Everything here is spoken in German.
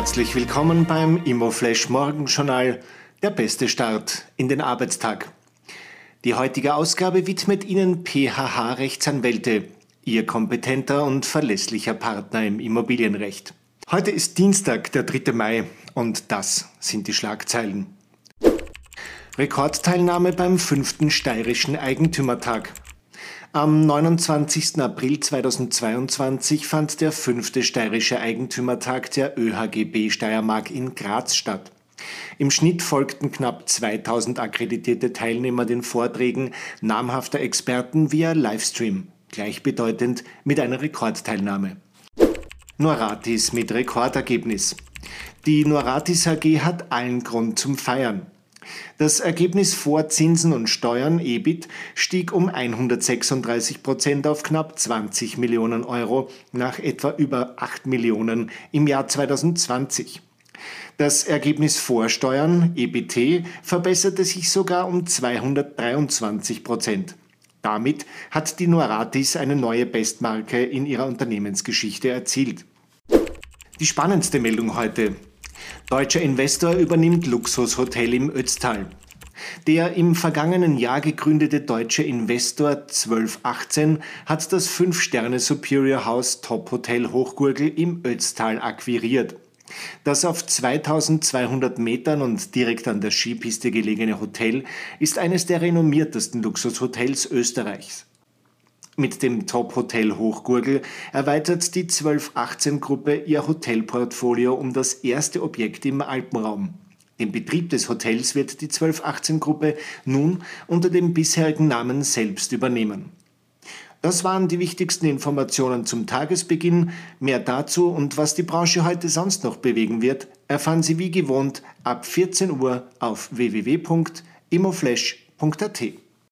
Herzlich willkommen beim Immoflash Morgenjournal, der beste Start in den Arbeitstag. Die heutige Ausgabe widmet Ihnen PHH Rechtsanwälte, Ihr kompetenter und verlässlicher Partner im Immobilienrecht. Heute ist Dienstag, der 3. Mai, und das sind die Schlagzeilen. Rekordteilnahme beim fünften steirischen Eigentümertag. Am 29. April 2022 fand der fünfte steirische Eigentümertag der ÖHGB Steiermark in Graz statt. Im Schnitt folgten knapp 2000 akkreditierte Teilnehmer den Vorträgen namhafter Experten via Livestream, gleichbedeutend mit einer Rekordteilnahme. Noratis mit Rekordergebnis. Die Noratis AG hat allen Grund zum Feiern. Das Ergebnis vor Zinsen und Steuern EBIT stieg um 136 Prozent auf knapp 20 Millionen Euro nach etwa über 8 Millionen im Jahr 2020. Das Ergebnis vor Steuern EBT verbesserte sich sogar um 223 Prozent. Damit hat die Noratis eine neue Bestmarke in ihrer Unternehmensgeschichte erzielt. Die spannendste Meldung heute. Deutscher Investor übernimmt Luxushotel im Ötztal. Der im vergangenen Jahr gegründete deutsche Investor 1218 hat das 5-Sterne Superior House Top Hotel Hochgurgel im Ötztal akquiriert. Das auf 2200 Metern und direkt an der Skipiste gelegene Hotel ist eines der renommiertesten Luxushotels Österreichs. Mit dem Top Hotel Hochgurgel erweitert die 1218-Gruppe ihr Hotelportfolio um das erste Objekt im Alpenraum. Den Betrieb des Hotels wird die 1218-Gruppe nun unter dem bisherigen Namen selbst übernehmen. Das waren die wichtigsten Informationen zum Tagesbeginn. Mehr dazu und was die Branche heute sonst noch bewegen wird, erfahren Sie wie gewohnt ab 14 Uhr auf www.immoflash.at.